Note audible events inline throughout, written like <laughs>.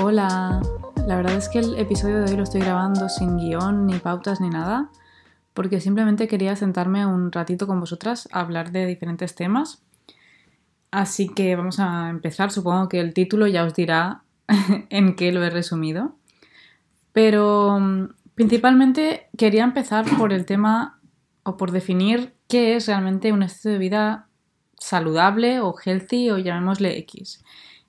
Hola, la verdad es que el episodio de hoy lo estoy grabando sin guion, ni pautas, ni nada, porque simplemente quería sentarme un ratito con vosotras a hablar de diferentes temas. Así que vamos a empezar, supongo que el título ya os dirá <laughs> en qué lo he resumido. Pero mm, principalmente quería empezar por el tema o por definir qué es realmente un estilo de vida saludable o healthy o llamémosle X.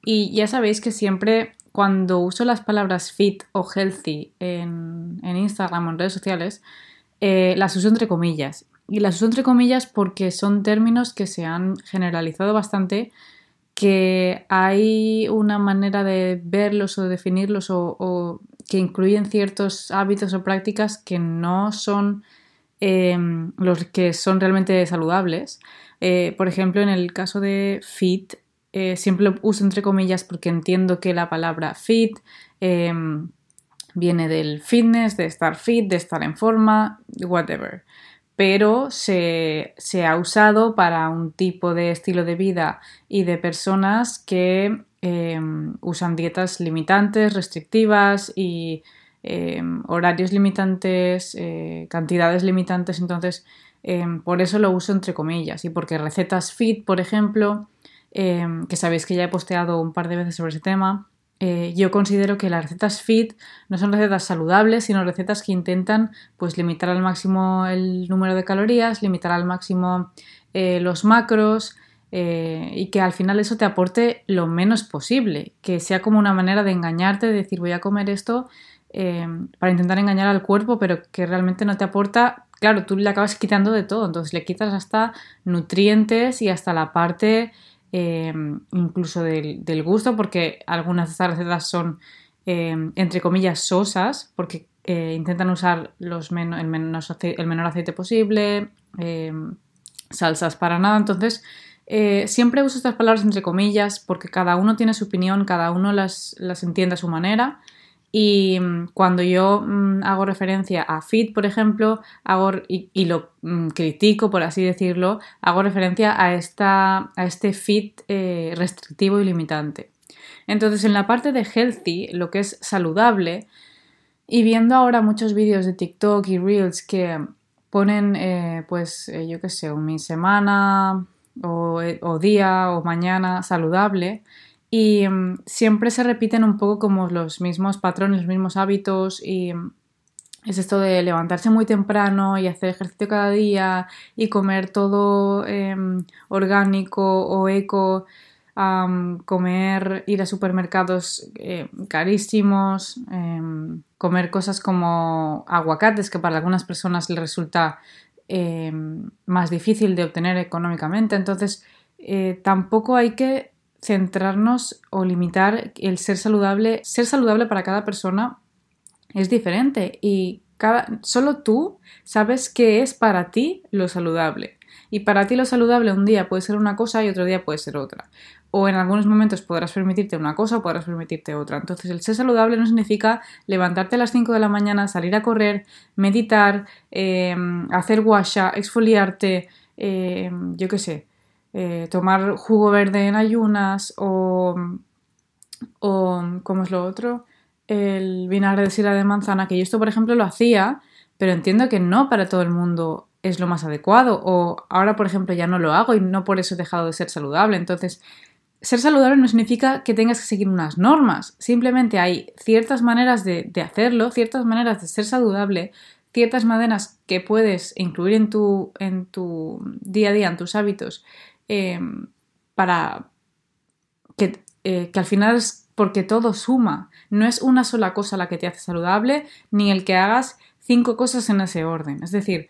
Y ya sabéis que siempre cuando uso las palabras fit o healthy en, Instagram o en redes sociales, eh, las uso entre comillas. Y las uso entre comillas porque son términos que se han generalizado bastante, que hay una manera de verlos o definirlos o, que incluyen ciertos hábitos o prácticas que no son em, los que son realmente saludables. Eh, por ejemplo, en el caso de fit, eh, siempre lo uso entre comillas porque entiendo que la palabra fit em, viene del fitness, de estar fit, de estar en forma, whatever. Pero se, ha usado para un tipo de estilo de vida y de personas que em, usan dietas limitantes, restrictivas y horarios limitantes, eh, cantidades limitantes. Entonces, por eso lo uso entre comillas. Y porque recetas fit, por ejemplo, Em, que sabéis que ya he posteado un par de veces sobre ese tema. Eh, yo considero que las recetas fit no son recetas saludables, sino recetas que intentan pues, limitar al máximo el número de calorías, limitar al máximo eh, los macros eh, y que al final eso te aporte lo menos posible, que sea como una manera de engañarte, de decir voy a comer esto em, para intentar engañar al cuerpo, pero que realmente no te aporta claro, tú le acabas quitando de todo, entonces le quitas hasta nutrientes y hasta la parte Em, incluso del, gusto, porque algunas de estas recetas son, em, entre comillas, sosas, porque eh, intentan usar los el, menos el, menor aceite posible, em, salsas para nada. Entonces, eh, siempre uso estas palabras entre comillas porque cada uno tiene su opinión, cada uno las, las entiende a su manera. Y mm, cuando yo mm, hago referencia a fit, por ejemplo, hago, y, lo mm, critico, por así decirlo, hago referencia a, esta, a este fit eh, restrictivo y limitante. Entonces, en la parte de healthy, lo que es saludable, y viendo ahora muchos vídeos de TikTok y Reels que ponen, eh, pues, eh, yo qué sé, mi semana o, o día o mañana saludable, y mm, siempre se repiten un poco como los mismos patrones, los mismos hábitos y mm, es esto de levantarse muy temprano y hacer ejercicio cada día y comer todo em, orgánico o eco, comer, ir a supermercados eh, carísimos, em, comer cosas como aguacates que para algunas personas les resulta em, más difícil de obtener económicamente. Entonces, eh, tampoco hay que centrarnos o limitar el ser saludable. Ser saludable para cada persona es diferente y cada, solo tú sabes qué es para ti lo saludable. Y para ti lo saludable un día puede ser una cosa y otro día puede ser otra. O en algunos momentos podrás permitirte una cosa o podrás permitirte otra. Entonces el ser saludable no significa levantarte a las 5 de la mañana, salir a correr, meditar, em, hacer washa, exfoliarte, em, yo qué sé, eh, tomar jugo verde en ayunas o, o, ¿cómo es lo otro? El vinagre de sira de manzana, que yo esto, por ejemplo, lo hacía, pero entiendo que no para todo el mundo es lo más adecuado. O ahora, por ejemplo, ya no lo hago y no por eso he dejado de ser saludable. Entonces, ser saludable no significa que tengas que seguir unas normas. Simplemente hay ciertas maneras de, de hacerlo, ciertas maneras de ser saludable, ciertas maneras que puedes incluir en tu, en tu día a día, en tus hábitos, Em, para que, eh, que al final es porque todo suma. No es una sola cosa la que te hace saludable, ni el que hagas cinco cosas en ese orden. Es decir,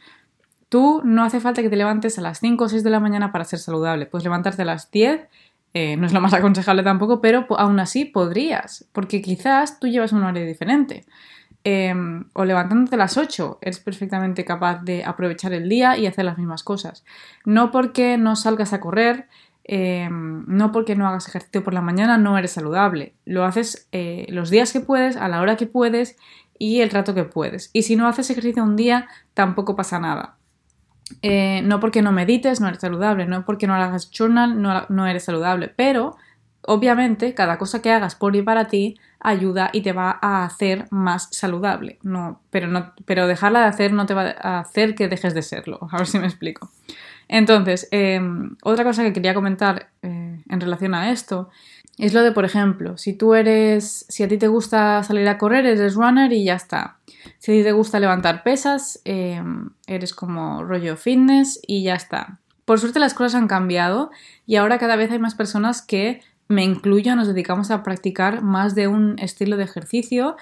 tú no hace falta que te levantes a las 5 o 6 de la mañana para ser saludable. Puedes levantarte a las 10, eh, no es lo más aconsejable tampoco, pero aún así podrías, porque quizás tú llevas un horario diferente. Em, o levantándote a las 8 eres perfectamente capaz de aprovechar el día y hacer las mismas cosas. No porque no salgas a correr, em, no porque no hagas ejercicio por la mañana, no eres saludable. Lo haces eh, los días que puedes, a la hora que puedes y el rato que puedes. Y si no haces ejercicio un día, tampoco pasa nada. Eh, no porque no medites, no eres saludable, no porque no hagas journal, no, no eres saludable, pero Obviamente, cada cosa que hagas por y para ti ayuda y te va a hacer más saludable. No, pero, no, pero dejarla de hacer no te va a hacer que dejes de serlo. A ver si me explico. Entonces, em, otra cosa que quería comentar eh, en relación a esto es lo de, por ejemplo, si tú eres, si a ti te gusta salir a correr, eres runner y ya está. Si a ti te gusta levantar pesas, em, eres como rollo fitness y ya está. Por suerte las cosas han cambiado y ahora cada vez hay más personas que me incluyo, nos dedicamos a practicar más de un estilo de ejercicio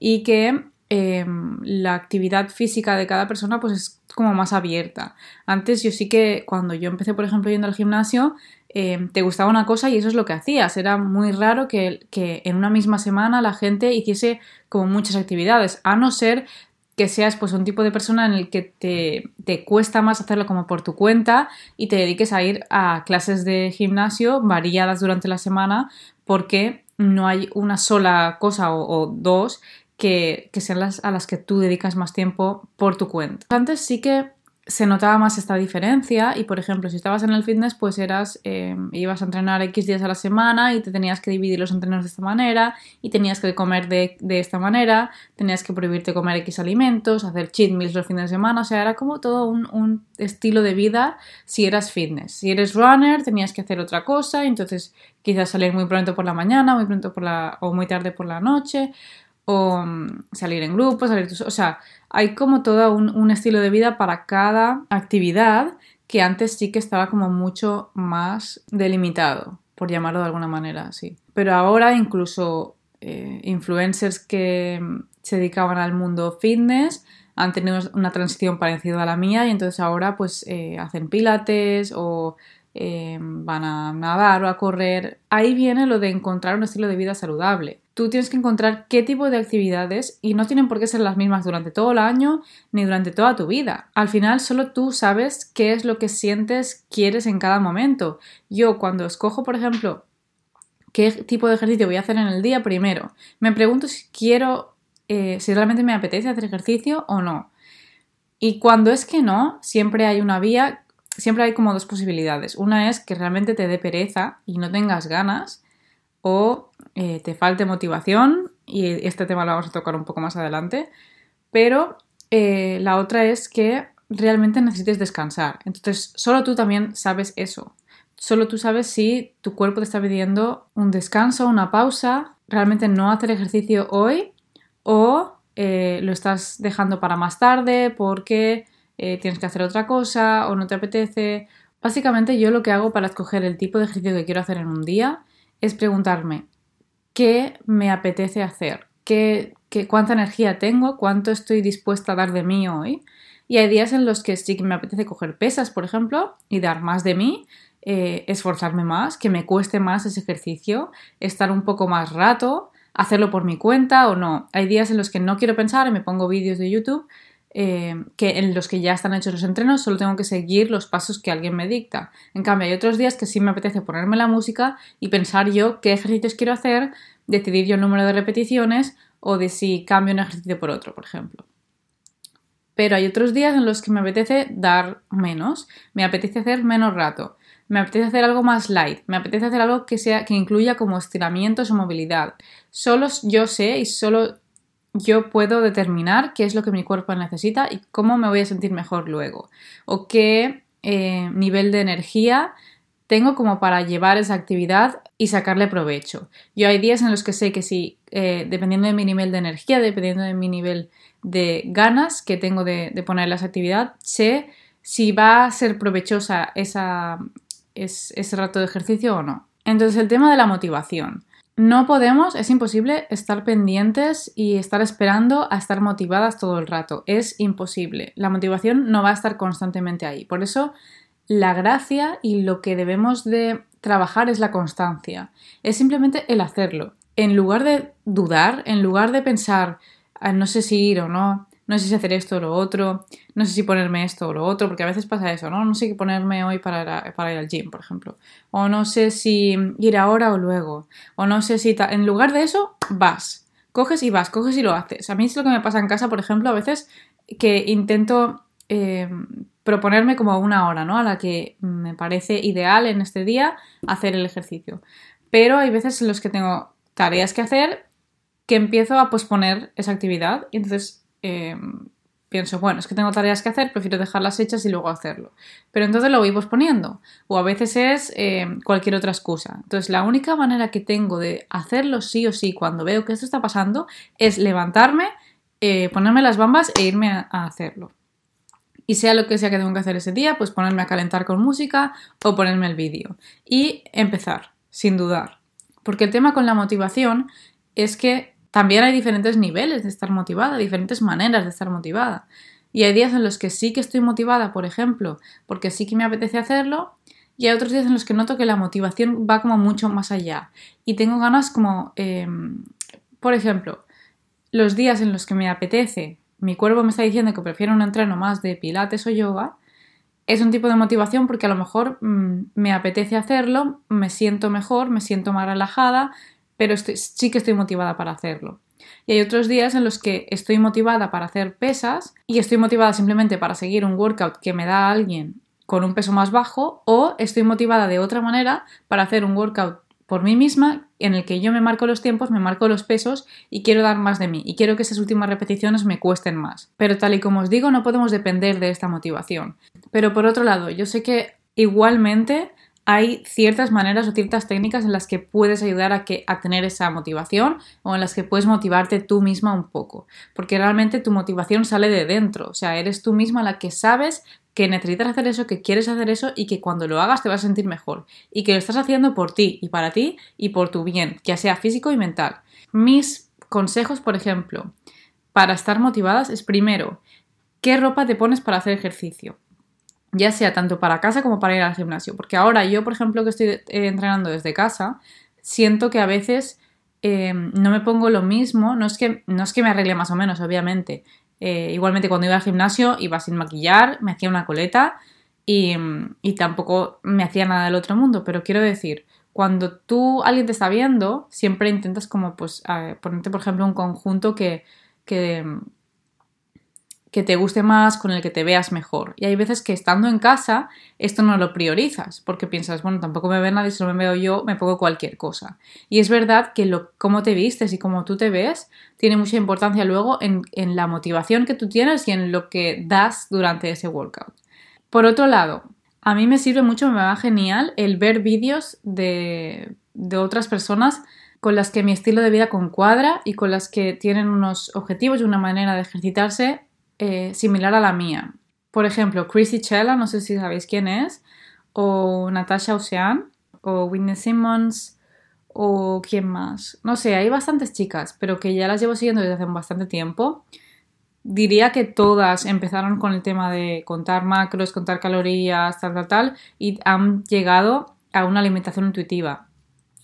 y que em, la actividad física de cada persona pues es como más abierta. Antes yo sí que cuando yo empecé por ejemplo yendo al gimnasio em, te gustaba una cosa y eso es lo que hacías. Era muy raro que, que en una misma semana la gente hiciese como muchas actividades, a no ser que seas pues un tipo de persona en el que te, cuesta más hacerlo como por tu cuenta y te dediques a ir a clases de gimnasio variadas durante la semana porque no hay una sola cosa o, dos que, que, sean las a las que tú dedicas más tiempo por tu cuenta. Antes sí que se notaba más esta diferencia y por ejemplo si estabas en el fitness pues eras eh, ibas a entrenar X días a la semana y te tenías que dividir los entrenos de esta manera y tenías que comer de, esta manera tenías que prohibirte comer X alimentos hacer cheat meals los fines de semana o sea era como todo un, un estilo de vida si eras fitness. Si eres runner tenías que hacer otra cosa entonces quizás salir muy pronto por la mañana muy pronto por la o muy tarde por la noche o mm, salir en grupo, salir o sea, hay como todo un, estilo de vida para cada actividad que antes sí que estaba como mucho más delimitado, por llamarlo de alguna manera sí. Pero ahora incluso eh, influencers que se dedicaban al mundo fitness han tenido una transición parecida a la mía y entonces ahora pues eh, hacen pilates o eh, van a nadar o a correr. Ahí viene lo de encontrar un estilo de vida saludable tú tienes que encontrar qué tipo de actividades y no tienen por qué ser las mismas durante todo el año ni durante toda tu vida. Al final solo tú sabes qué es lo que sientes, quieres en cada momento. Yo cuando escojo, por ejemplo, qué tipo de ejercicio voy a hacer en el día, primero me pregunto si quiero, eh, si realmente me apetece hacer ejercicio o no. Y cuando es que no, siempre hay una vía, siempre hay como dos posibilidades. Una es que realmente te dé pereza y no tengas ganas o eh, te falte motivación, y este tema lo vamos a tocar un poco más adelante, pero eh, la otra es que realmente necesites descansar. Entonces, solo tú también sabes eso. Solo tú sabes si tu cuerpo te está pidiendo un descanso, una pausa, realmente no hacer ejercicio hoy o eh, lo estás dejando para más tarde porque tienes que hacer otra cosa o no te apetece. Básicamente yo lo que hago para escoger el tipo de ejercicio que quiero hacer en un día es preguntarme qué me apetece hacer, qué, cuánta energía tengo, cuánto estoy dispuesta a dar de mí hoy. Y hay días en los que sí que me apetece coger pesas, por ejemplo, y dar más de mí, eh, esforzarme más, que me cueste más ese ejercicio, estar un poco más rato, hacerlo por mi cuenta o no. Hay días en los que no quiero pensar y me pongo vídeos de YouTube eh, que en los que ya están hechos los entrenos, solo tengo que seguir los pasos que alguien me dicta. En cambio, hay otros días que sí me apetece ponerme la música y pensar yo qué ejercicios quiero hacer, decidir yo el número de repeticiones o de si cambio un ejercicio por otro, por ejemplo. Pero hay otros días en los que me apetece dar menos, me apetece hacer menos rato, me apetece hacer algo más light, me apetece hacer algo que sea que incluya como estiramientos o movilidad. Solo yo sé y solo yo puedo determinar qué es lo que mi cuerpo necesita y cómo me voy a sentir mejor luego. O qué eh, nivel de energía tengo como para llevar esa actividad y sacarle provecho. Yo hay días en los que sé que si, eh, dependiendo de mi nivel de energía, dependiendo de mi nivel de ganas que tengo de, poner las actividades, sé si va a ser provechosa esa, ese rato de ejercicio o no. Entonces el tema de la motivación. No podemos, es imposible estar pendientes y estar esperando a estar motivadas todo el rato. Es imposible. La motivación no va a estar constantemente ahí. Por eso, la gracia y lo que debemos de trabajar es la constancia. Es simplemente el hacerlo. En lugar de dudar, en lugar de pensar, ah, no sé si ir o no, no sé si hacer esto o lo otro, no sé si ponerme esto o lo otro, porque a veces pasa eso, ¿no? No sé qué ponerme hoy para, para ir al gym, por ejemplo. O no sé si ir ahora o luego. O no sé si... En lugar de eso, vas. Coges y vas, coges y lo haces. A mí es lo que me pasa en casa, por ejemplo, a veces que intento eh, proponerme como una hora, ¿no? A la que me parece ideal en este día hacer el ejercicio. pero hay veces en los que tengo tareas que hacer que empiezo a posponer esa actividad y entonces em, pienso, bueno, es que tengo tareas que hacer, prefiero dejarlas hechas y luego hacerlo. Pero entonces lo voy posponiendo. O a veces es em, cualquier otra excusa. Entonces la única manera que tengo de hacerlo sí o sí cuando veo que esto está pasando es levantarme, eh, ponerme las bambas e irme a hacerlo. Y sea lo que sea que tengo que hacer ese día, pues ponerme a calentar con música o ponerme el vídeo. Y empezar, sin dudar. Porque el tema con la motivación es que también hay diferentes niveles de estar motivada, diferentes maneras de estar motivada. Y hay días en los que sí que estoy motivada, por ejemplo, porque sí que me apetece hacerlo, y hay otros días en los que noto que la motivación va como mucho más allá. Y tengo ganas como, em, por ejemplo, los días en los que me apetece mi cuerpo me está diciendo que prefiero un entreno más de pilates o yoga, es un tipo de motivación porque a lo mejor mm, me apetece hacerlo, me siento mejor, me siento más relajada, pero sí que estoy motivada para hacerlo. Y hay otros días en los que estoy motivada para hacer pesas y estoy motivada simplemente para seguir un workout que me da alguien con un peso más bajo o estoy motivada de otra manera para hacer un workout por mí misma en el que yo me marco los tiempos, me marco los pesos y quiero dar más de mí y quiero que esas últimas repeticiones me cuesten más. Pero tal y como os digo, no podemos depender de esta motivación. Pero por otro lado, yo sé que igualmente hay ciertas maneras o ciertas técnicas en las que puedes ayudar a, que, a tener esa motivación o en las que puedes motivarte tú misma un poco, porque realmente tu motivación sale de dentro, o sea, eres tú misma la que sabes que necesitas hacer eso, que quieres hacer eso y que cuando lo hagas te vas a sentir mejor y que lo estás haciendo por ti y para ti y por tu bien, ya sea físico y mental. Mis consejos, por ejemplo, para estar motivadas es primero, ¿qué ropa te pones para hacer ejercicio? Ya sea tanto para casa como para ir al gimnasio. Porque ahora yo, por ejemplo, que estoy eh, entrenando desde casa, siento que a veces eh, no me pongo lo mismo, no es, que, no es que me arregle más o menos, obviamente, eh, igualmente cuando iba al gimnasio iba sin maquillar, me hacía una coleta y, tampoco me hacía nada del otro mundo. Pero quiero decir, cuando tú, alguien te está viendo, siempre intentas como pues ponerte, por ejemplo, un conjunto que, que, que te guste más, con el que te veas mejor. Y hay veces que estando en casa esto no lo priorizas, porque piensas, bueno, tampoco me ve nadie, si no me veo yo, me pongo cualquier cosa. Y es verdad que lo, cómo te vistes y cómo tú te ves tiene mucha importancia luego en, la motivación que tú tienes y en lo que das durante ese workout. Por otro lado, a mí me sirve mucho, me va genial el ver vídeos de, de otras personas con las que mi estilo de vida concuadra y con las que tienen unos objetivos y una manera de ejercitarse eh, similar a la mía. Por ejemplo, Chrissy Chella, no sé si sabéis quién es, o Natasha Ocean, o Whitney Simmons, o quién más. No sé, hay bastantes chicas, pero que ya las llevo siguiendo desde hace bastante tiempo. Diría que todas empezaron con el tema de contar macros, contar calorías, tal, tal, tal, y han llegado a una alimentación intuitiva.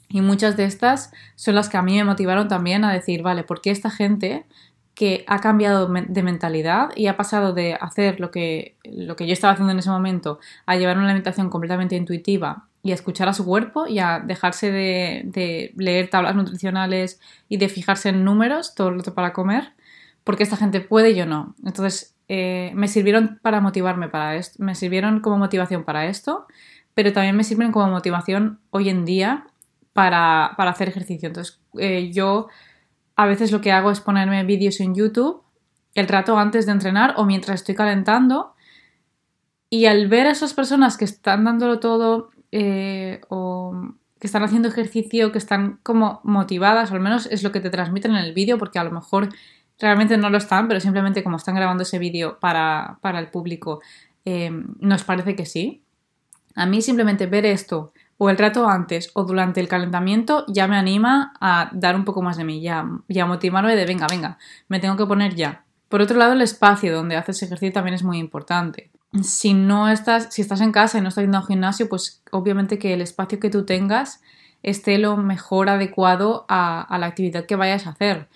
Y muchas de estas son las que a mí me motivaron también a decir, vale, ¿por qué esta gente que ha cambiado de mentalidad y ha pasado de hacer lo que, lo que yo estaba haciendo en ese momento a llevar una alimentación completamente intuitiva y a escuchar a su cuerpo y a dejarse de, leer tablas nutricionales y de fijarse en números todo lo para comer, porque esta gente puede y yo no. Entonces, eh, me sirvieron para motivarme para esto, me sirvieron como motivación para esto, pero también me sirven como motivación hoy en día para, hacer ejercicio. Entonces, eh, yo a veces lo que hago es ponerme vídeos en YouTube el rato antes de entrenar o mientras estoy calentando. Y al ver a esas personas que están dándolo todo eh, o que están haciendo ejercicio, que están como motivadas, o al menos es lo que te transmiten en el vídeo, porque a lo mejor realmente no lo están, pero simplemente como están grabando ese vídeo para, el público, eh, nos parece que sí. A mí simplemente ver esto o el rato antes o durante el calentamiento ya me anima a dar un poco más de mí, ya, ya motivarme de venga, venga, me tengo que poner ya. Por otro lado, el espacio donde haces ejercicio también es muy importante. Si no estás, si estás en casa y no estás yendo al gimnasio, pues obviamente que el espacio que tú tengas esté lo mejor adecuado a, la actividad que vayas a hacer.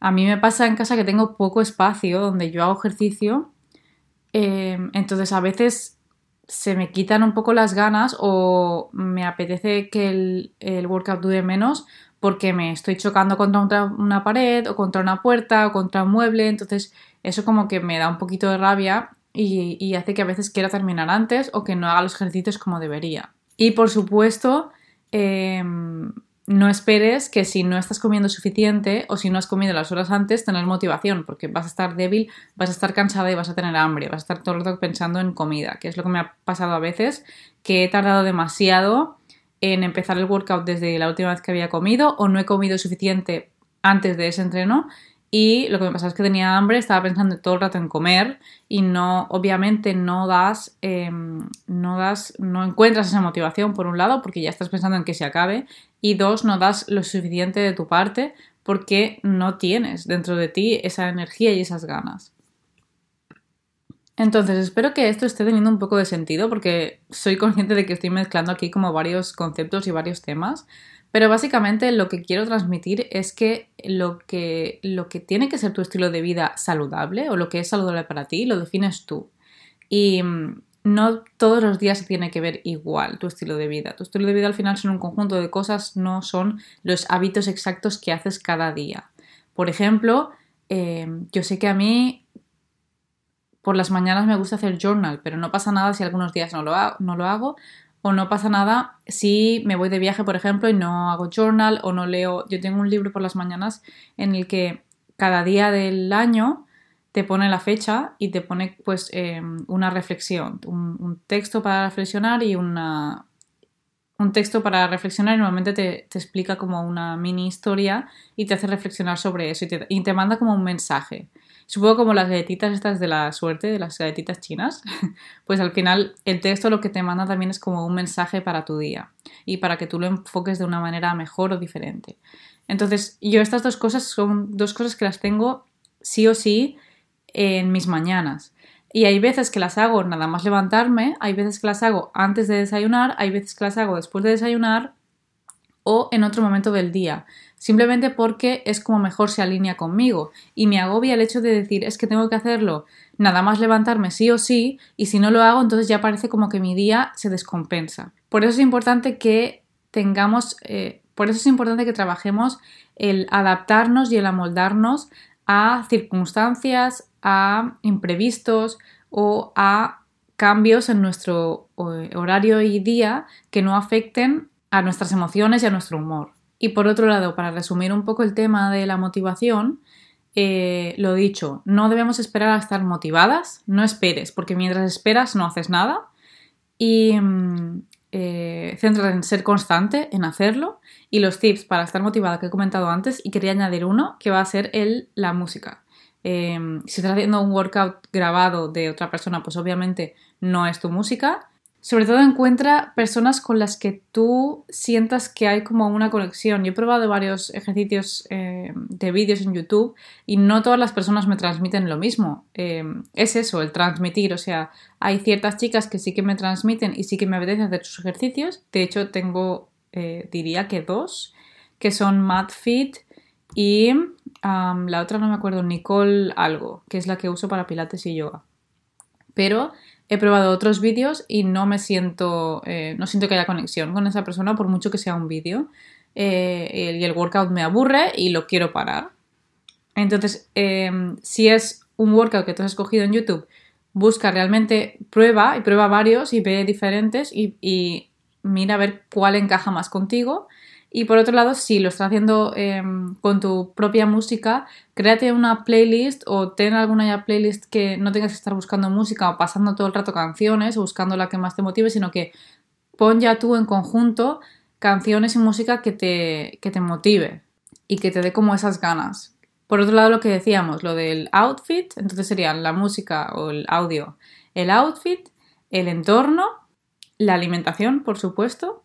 A mí me pasa en casa que tengo poco espacio donde yo hago ejercicio, eh, entonces a veces se me quitan un poco las ganas o me apetece que el, workout dure menos porque me estoy chocando contra una pared o contra una puerta o contra un mueble, entonces eso como que me da un poquito de rabia y, hace que a veces quiera terminar antes o que no haga los ejercicios como debería. Y por supuesto, em, no esperes que si no estás comiendo suficiente o si no has comido las horas antes, tener motivación, porque vas a estar débil, vas a estar cansada y vas a tener hambre, vas a estar todo el rato pensando en comida, que es lo que me ha pasado a veces, que he tardado demasiado en empezar el workout desde la última vez que había comido o no he comido suficiente antes de ese entreno y lo que me pasaba es que tenía hambre, estaba pensando todo el rato en comer y no, obviamente no das, em, no das, no encuentras esa motivación por un lado porque ya estás pensando en que se acabe y dos, no das lo suficiente de tu parte porque no tienes dentro de ti esa energía y esas ganas. Entonces, espero que esto esté teniendo un poco de sentido porque soy consciente de que estoy mezclando aquí como varios conceptos y varios temas, pero básicamente lo que quiero transmitir es que lo, que lo que tiene que ser tu estilo de vida saludable o lo que es saludable para ti lo defines tú. Y mm, no todos los días se tiene que ver igual tu estilo de vida. Tu estilo de vida al final son un conjunto de cosas, no son los hábitos exactos que haces cada día. Por ejemplo, eh, yo sé que a mí por las mañanas me gusta hacer journal, pero no pasa nada si algunos días no lo, no lo hago o no pasa nada si me voy de viaje, por ejemplo, y no hago journal o no leo. Yo tengo un libro por las mañanas en el que cada día del año te pone la fecha y te pone pues em, una reflexión, un, texto para reflexionar y una, un texto para reflexionar y normalmente te, explica como una mini historia y te hace reflexionar sobre eso y te, y te manda como un mensaje. Supongo como las galletitas estas de la suerte, de las galletitas chinas, <laughs> pues al final el texto lo que te manda también es como un mensaje para tu día y para que tú lo enfoques de una manera mejor o diferente. Entonces, yo estas dos cosas son dos cosas que las tengo sí o sí en mis mañanas. Y hay veces que las hago nada más levantarme, hay veces que las hago antes de desayunar, hay veces que las hago después de desayunar o en otro momento del día simplemente porque es como mejor se alinea conmigo y me agobia el hecho de decir es que tengo que hacerlo nada más levantarme sí o sí y si no lo hago entonces ya parece como que mi día se descompensa. Por eso es importante que tengamos, eh, por eso es importante que trabajemos el adaptarnos y el amoldarnos a circunstancias, a imprevistos o a cambios en nuestro eh, horario y día que no afecten a nuestras emociones y a nuestro humor. Y por otro lado, para resumir un poco el tema de la motivación, eh, lo dicho, no debemos esperar a estar motivadas, no esperes, porque mientras esperas no haces nada. Y mm, eh, céntrate en ser constante, en hacerlo. Y los tips para estar motivada que he comentado antes, y quería añadir uno, que va a ser el, la música. Em, si estás haciendo un workout grabado de otra persona, pues obviamente no es tu música. Sobre todo encuentra personas con las que tú sientas que hay como una conexión. Yo he probado varios ejercicios eh, de vídeos en YouTube y no todas las personas me transmiten lo mismo. Eh, es eso, el transmitir. O sea, hay ciertas chicas que sí que me transmiten y sí que me apetece hacer sus ejercicios. De hecho, tengo, eh, diría que dos, que son MadFit y la otra no me acuerdo, Nicole algo, que es la que uso para pilates y yoga. Pero he probado otros vídeos y no me siento, eh, no siento que haya conexión con esa persona por mucho que sea un vídeo. Eh, y el workout me aburre y lo quiero parar. Entonces, em, si es un workout que tú has escogido en YouTube, busca realmente, prueba y prueba varios y ve diferentes y, y mira a ver cuál encaja más contigo y por otro lado, si lo estás haciendo em, con tu propia música, créate una playlist o ten alguna ya playlist que no tengas que estar buscando música o pasando todo el rato canciones o buscando la que más te motive, sino que pon ya tú en conjunto canciones y música que te, que te motive y que te dé como esas ganas. Por otro lado, lo que decíamos, lo del outfit, entonces serían la música o el audio, el outfit, el entorno, la alimentación, por supuesto,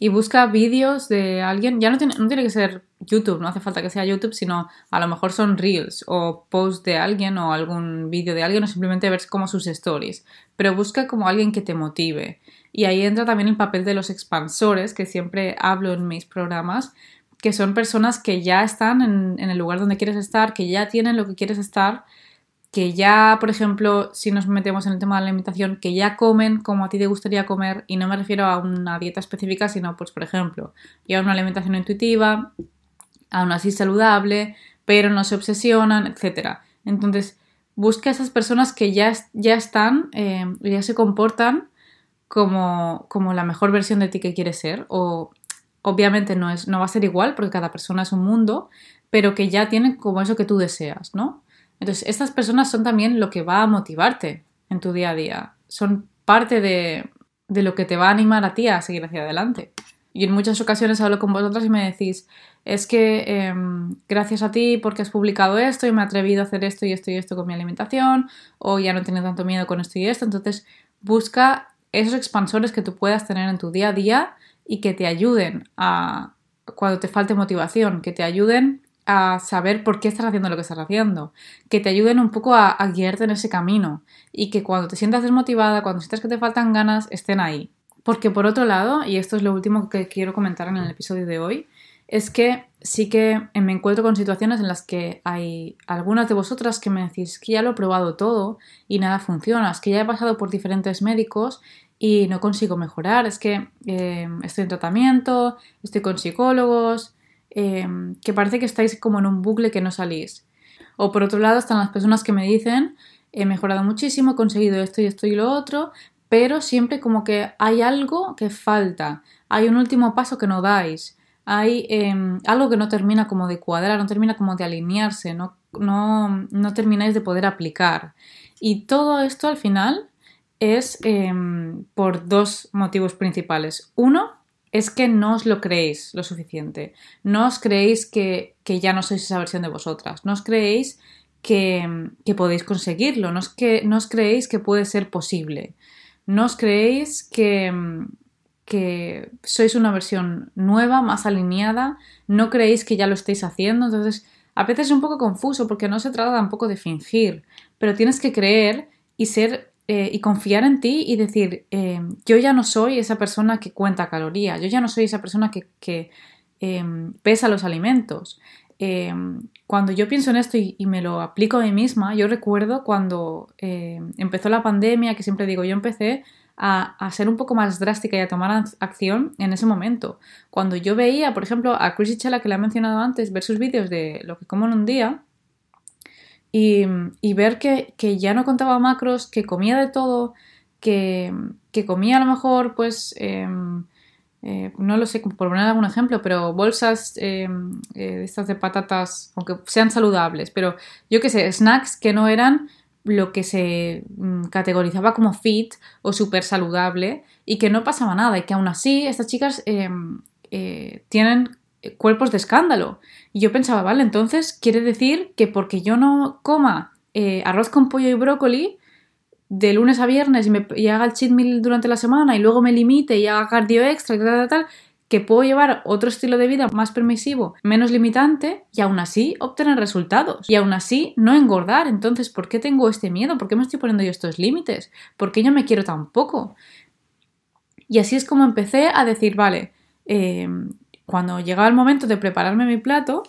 y busca vídeos de alguien, ya no tiene, no tiene que ser YouTube, no hace falta que sea YouTube, sino a lo mejor son reels o posts de alguien o algún vídeo de alguien o simplemente ver como sus stories, pero busca como alguien que te motive. Y ahí entra también el papel de los expansores, que siempre hablo en mis programas, que son personas que ya están en, en el lugar donde quieres estar, que ya tienen lo que quieres estar que ya, por ejemplo, si nos metemos en el tema de la alimentación, que ya comen como a ti te gustaría comer, y no me refiero a una dieta específica, sino, pues, por ejemplo, ya una alimentación intuitiva, aún así saludable, pero no se obsesionan, etc. Entonces, busca a esas personas que ya, ya están, eh, ya se comportan como, como la mejor versión de ti que quieres ser, o obviamente no, es, no va a ser igual porque cada persona es un mundo, pero que ya tienen como eso que tú deseas, ¿no? Entonces, estas personas son también lo que va a motivarte en tu día a día. Son parte de, de lo que te va a animar a ti a seguir hacia adelante. Y en muchas ocasiones hablo con vosotras y me decís, es que em, gracias a ti porque has publicado esto y me he atrevido a hacer esto y esto y esto con mi alimentación, o ya no he tanto miedo con esto y esto. Entonces, busca esos expansores que tú puedas tener en tu día a día y que te ayuden a, cuando te falte motivación, que te ayuden a saber por qué estás haciendo lo que estás haciendo, que te ayuden un poco a, guiarte en ese camino y que cuando te sientas desmotivada, cuando sientas que te faltan ganas, estén ahí. Porque por otro lado, y esto es lo último que quiero comentar en el episodio de hoy, es que sí que me encuentro con situaciones en las que hay algunas de vosotras que me decís que ya lo he probado todo y nada funciona, es que ya he pasado por diferentes médicos y no consigo mejorar, es que eh, estoy en tratamiento, estoy con psicólogos, eh, que parece que estáis como en un bucle que no salís. O por otro lado están las personas que me dicen, he mejorado muchísimo, he conseguido esto y esto y lo otro, pero siempre como que hay algo que falta, hay un último paso que no dais, hay em, algo que no termina como de cuadrar, no termina como de alinearse, no, no, no termináis de poder aplicar. Y todo esto al final es em, por dos motivos principales. Uno es que no os lo creéis lo suficiente. No os creéis que, ya no sois esa versión de vosotras. No os creéis que, podéis conseguirlo. No que, no os creéis que puede ser posible. No os creéis que, que sois una versión nueva, más alineada, no creéis que ya lo estáis haciendo, entonces a veces es un poco confuso porque no se trata tampoco de fingir, pero tienes que creer y ser eh, y confiar en ti y decir, eh, yo ya no soy esa persona que cuenta calorías, yo ya no soy esa persona que, em, pesa los alimentos. Em, cuando yo pienso en esto y, me lo aplico a mí misma, yo recuerdo cuando em, empezó la pandemia, que siempre digo, yo empecé a, ser un poco más drástica y a tomar acción en ese momento. Cuando yo veía, por ejemplo, a Chris Chela, que le he mencionado antes, ver sus vídeos de lo que como en un día y, ver que, ya no contaba macros, que comía de todo, que, comía a lo mejor, pues, em, eh, no lo sé, por poner algún ejemplo, pero bolsas em, eh, estas de patatas, aunque sean saludables, pero yo qué sé, snacks que no eran lo que se mm, categorizaba como fit o súper saludable y que no pasaba nada y que aún así estas chicas em, eh, tienen cuerpos de escándalo. Y yo pensaba, vale, entonces quiere decir que porque yo no coma eh, arroz con pollo y brócoli de lunes a viernes y, me, haga el cheat meal durante la semana y luego me limite y haga cardio extra tal, tal, tal, que puedo llevar otro estilo de vida más permisivo, menos limitante y aún así obtener resultados y aún así no engordar. Entonces, ¿por qué tengo este miedo? ¿Por qué me estoy poniendo yo estos límites? ¿Por qué yo me quiero tan poco? Y así es como empecé a decir, vale, eh, cuando llegaba el momento de prepararme mi plato,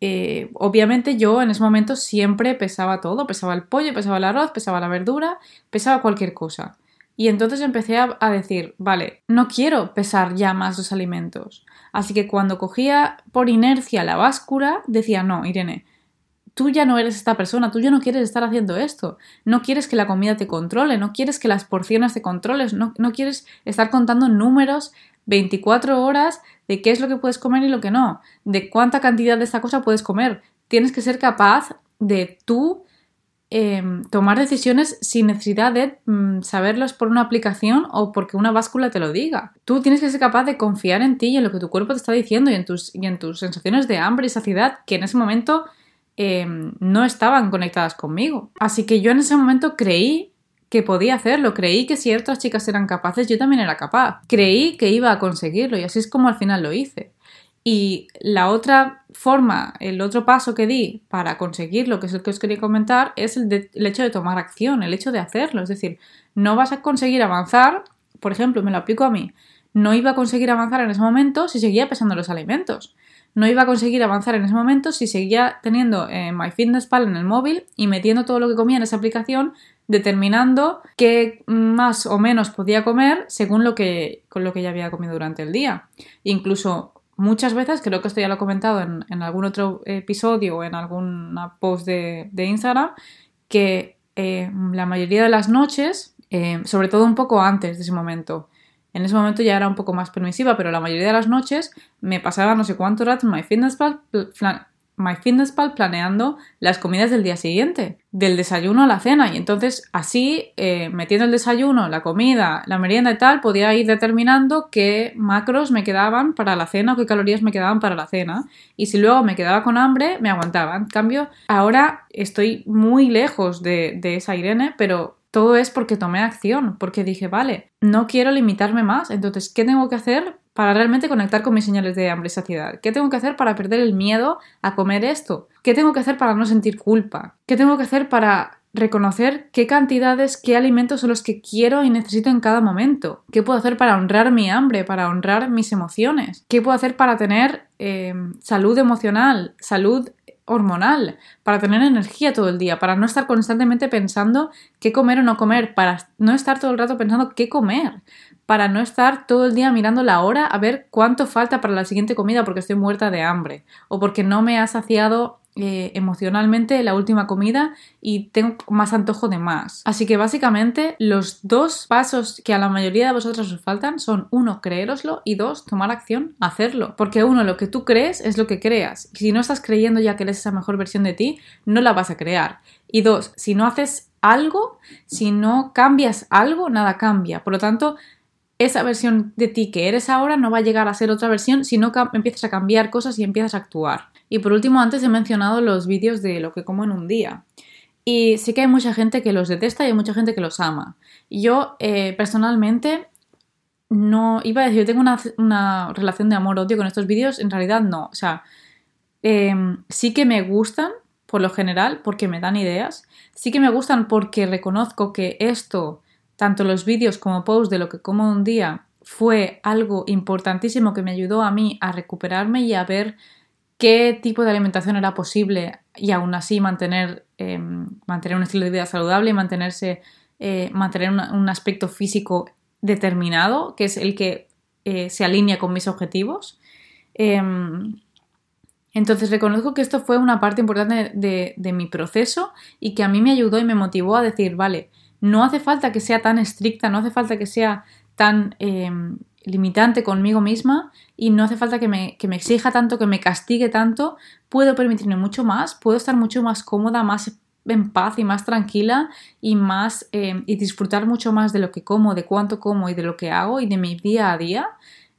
eh, obviamente yo en ese momento siempre pesaba todo, pesaba el pollo, pesaba el arroz, pesaba la verdura, pesaba cualquier cosa. Y entonces empecé a, decir, vale, no quiero pesar ya más los alimentos. Así que cuando cogía por inercia la báscula, decía, no, Irene, tú ya no eres esta persona, tú ya no quieres estar haciendo esto, no quieres que la comida te controle, no quieres que las porciones te controles, no, no quieres estar contando números 24 horas de qué es lo que puedes comer y lo que no, de cuánta cantidad de esta cosa puedes comer. Tienes que ser capaz de tú Em, tomar decisiones sin necesidad de mm, saberlas por una aplicación o porque una báscula te lo diga. Tú tienes que ser capaz de confiar en ti y en lo que tu cuerpo te está diciendo y en tus, y en tus sensaciones de hambre y saciedad que en ese momento em, no estaban conectadas conmigo. Así que yo en ese momento creí que podía hacerlo, creí que si otras chicas eran capaces, yo también era capaz. Creí que iba a conseguirlo y así es como al final lo hice. Y la otra forma, el otro paso que di para conseguir lo que es el que os quería comentar, es el, hecho de tomar acción, el hecho de hacerlo. Es decir, no vas a conseguir avanzar, por ejemplo, me lo aplico a mí, no iba a conseguir avanzar en ese momento si seguía pesando los alimentos. No iba a conseguir avanzar en ese momento si seguía teniendo eh, MyFitnessPal en el móvil y metiendo todo lo que comía en esa aplicación, determinando qué más o menos podía comer según lo que, con lo que ya había comido durante el día. Incluso muchas veces, creo que esto ya lo he comentado en, algún otro episodio o en alguna post de, Instagram, que eh, la mayoría de las noches, eh, sobre todo un poco antes de ese momento, En ese momento ya era un poco más permisiva, pero la mayoría de las noches me pasaba no sé cuántos ratos en MyFitnessPal MyFitnessPal planeando las comidas del día siguiente, del desayuno a la cena. Y entonces así, eh, metiendo el desayuno, la comida, la merienda y tal, podía ir determinando qué macros me quedaban para la cena o qué calorías me quedaban para la cena. Y si luego me quedaba con hambre, me aguantaba. En cambio, ahora estoy muy lejos de, de esa Irene, pero todo es porque tomé acción, porque dije, vale, no quiero limitarme más, entonces, ¿qué tengo que hacer para realmente conectar con mis señales de hambre y saciedad? ¿Qué tengo que hacer para perder el miedo a comer esto? ¿Qué tengo que hacer para no sentir culpa? ¿Qué tengo que hacer para reconocer qué cantidades, qué alimentos son los que quiero y necesito en cada momento? ¿Qué puedo hacer para honrar mi hambre, para honrar mis emociones? ¿Qué puedo hacer para tener eh, salud emocional, salud hormonal, para tener energía todo el día, para no estar constantemente pensando qué comer o no comer, para no estar todo el rato pensando qué comer, para no estar todo el día mirando la hora a ver cuánto falta para la siguiente comida porque estoy muerta de hambre o porque no me ha saciado eh, emocionalmente la última comida y tengo más antojo de más. Así que básicamente los dos pasos que a la mayoría de vosotros os faltan son uno, creéroslo y dos, tomar acción, hacerlo. Porque uno, lo que tú crees es lo que creas. Y si no estás creyendo ya que eres esa mejor versión de ti, no la vas a crear. Y dos, si no haces algo, si no cambias algo, nada cambia. Por lo tanto, esa versión de ti que eres ahora no va a llegar a ser otra versión si no empiezas a cambiar cosas y empiezas a actuar. Y por último, antes he mencionado los vídeos de lo que como en un día. Y sí que hay mucha gente que los detesta y hay mucha gente que los ama. Yo, eh, personalmente, no iba a decir, yo tengo una, relación de amor-odio con estos vídeos, en realidad no. O sea, em, sí que me gustan, por lo general, porque me dan ideas. Sí que me gustan porque reconozco que esto, tanto los vídeos como posts de lo que como un día, fue algo importantísimo que me ayudó a mí a recuperarme y a ver qué tipo de alimentación era posible y aún así mantener, em, mantener un estilo de vida saludable y mantenerse, eh, mantener un aspecto físico determinado, que es el que eh, se alinea con mis objetivos. Em, entonces reconozco que esto fue una parte importante de, mi proceso y que a mí me ayudó y me motivó a decir, vale, no hace falta que sea tan estricta, no hace falta que sea tan em, limitante conmigo misma y no hace falta que me, exija tanto, que me castigue tanto, puedo permitirme mucho más, puedo estar mucho más cómoda, más en paz y más tranquila y más eh, y disfrutar mucho más de lo que como, de cuánto como y de lo que hago y de mi día a día.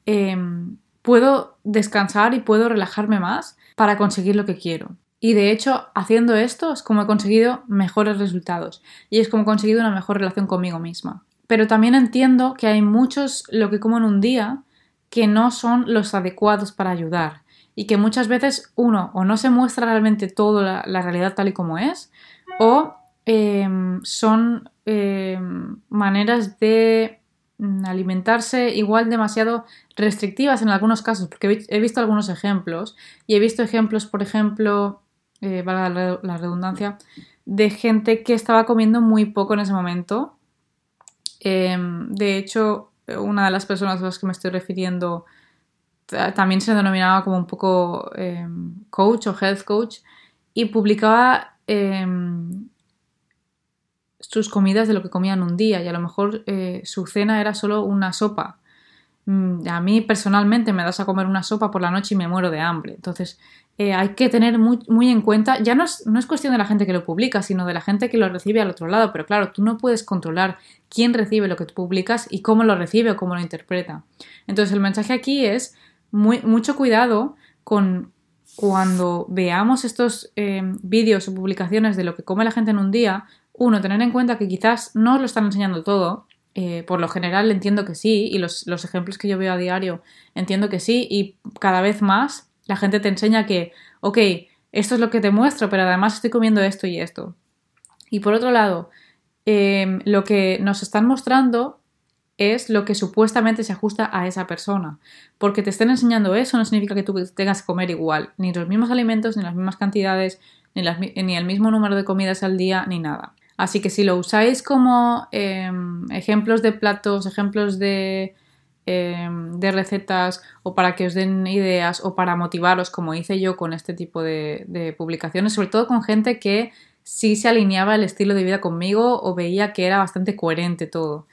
Em, puedo descansar y puedo relajarme más para conseguir lo que quiero. Y de hecho, haciendo esto es como he conseguido mejores resultados y es como he conseguido una mejor relación conmigo misma. Pero también entiendo que hay muchos lo que como en un día que no son los adecuados para ayudar. Y que muchas veces uno o no se muestra realmente toda la, realidad tal y como es o em, son em, maneras de mm, alimentarse igual demasiado restrictivas en algunos casos, porque he visto algunos ejemplos. Y he visto ejemplos, por ejemplo, eh, la redundancia, de gente que estaba comiendo muy poco en ese momento Em, de hecho, una de las personas a las que me estoy refiriendo también se denominaba como un poco em, coach o health coach y publicaba em, sus comidas de lo que comían un día y a lo mejor eh, su cena era solo una sopa. Mm, a mí personalmente me das a comer una sopa por la noche y me muero de hambre. Entonces, eh, hay que tener muy, en cuenta, ya no es, no es, cuestión de la gente que lo publica, sino de la gente que lo recibe al otro lado, pero claro, tú no puedes controlar quién recibe lo que tú publicas y cómo lo recibe o cómo lo interpreta. Entonces el mensaje aquí es mucho cuidado con cuando veamos estos eh, vídeos o publicaciones de lo que come la gente en un día, uno, tener en cuenta que quizás no os lo están enseñando todo, eh, por lo general entiendo que sí, y los, los ejemplos que yo veo a diario entiendo que sí, y cada vez más la gente te enseña que, ok, esto es lo que te muestro, pero además estoy comiendo esto y esto. Y por otro lado, em, lo que nos están mostrando es lo que supuestamente se ajusta a esa persona. Porque te estén enseñando eso no significa que tú tengas que comer igual, ni los mismos alimentos, ni las mismas cantidades, ni, ni el mismo número de comidas al día, ni nada. Así que si lo usáis como em, ejemplos de platos, ejemplos de Em, de recetas o para que os den ideas o para motivaros, como hice yo con este tipo de, publicaciones, sobre todo con gente que sí se alineaba el estilo de vida conmigo o veía que era bastante coherente todo.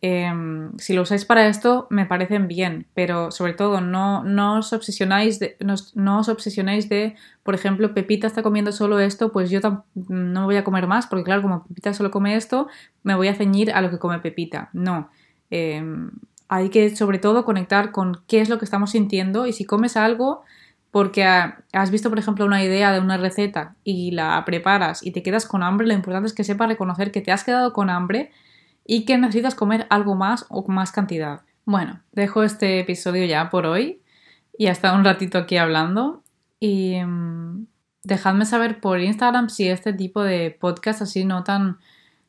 Em, si lo usáis para esto, me parecen bien, pero sobre todo no, os obsesionáis de, no, os obsesionéis de, por ejemplo, Pepita está comiendo solo esto, pues yo no me voy a comer más, porque claro, como Pepita solo come esto, me voy a ceñir a lo que come Pepita. No. Em, hay que sobre todo conectar con qué es lo que estamos sintiendo y si comes algo porque has visto, por ejemplo, una idea de una receta y la preparas y te quedas con hambre, lo importante es que sepas reconocer que te has quedado con hambre y que necesitas comer algo más o más cantidad. Bueno, dejo este episodio ya por hoy y hasta un ratito aquí hablando y mm, dejadme saber por Instagram si este tipo de podcast así no tan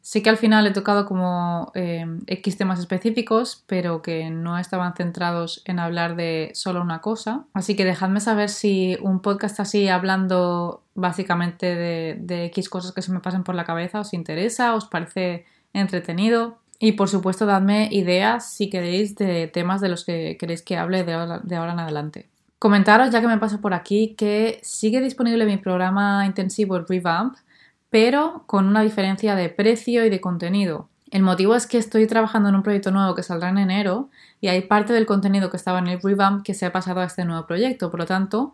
Sí que al final he tocado como eh, X temas específicos, pero que no estaban centrados en hablar de solo una cosa. Así que dejadme saber si un podcast así hablando básicamente de, de X cosas que se me pasen por la cabeza os interesa, os parece entretenido. Y por supuesto, dadme ideas si queréis de temas de los que queréis que hable de ahora, en adelante. Comentaros, ya que me paso por aquí, que sigue disponible mi programa intensivo, Revamp, pero con una diferencia de precio y de contenido. El motivo es que estoy trabajando en un proyecto nuevo que saldrá en enero y hay parte del contenido que estaba en el revamp que se ha pasado a este nuevo proyecto. Por lo tanto,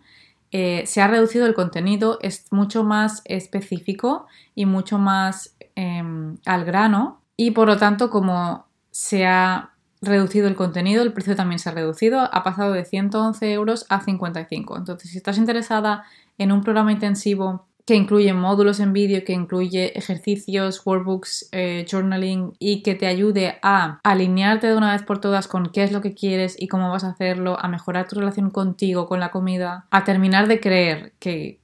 eh, se ha reducido el contenido, es mucho más específico y mucho más em, al grano. Y por lo tanto, como se ha reducido el contenido, el precio también se ha reducido, ha pasado de 111 euros a 55. Entonces, si estás interesada en un programa intensivo que incluye módulos en vídeo, que incluye ejercicios, workbooks, eh, journaling y que te ayude a alinearte de una vez por todas con qué es lo que quieres y cómo vas a hacerlo, a mejorar tu relación contigo, con la comida, a terminar de creer que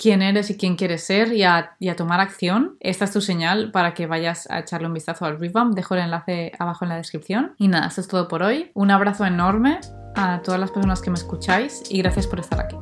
quién eres y quién quieres ser y a, tomar acción. Esta es tu señal para que vayas a echarle un vistazo al revamp. Dejo el enlace abajo en la descripción. Y nada, esto es todo por hoy. Un abrazo enorme a todas las personas que me escucháis y gracias por estar aquí.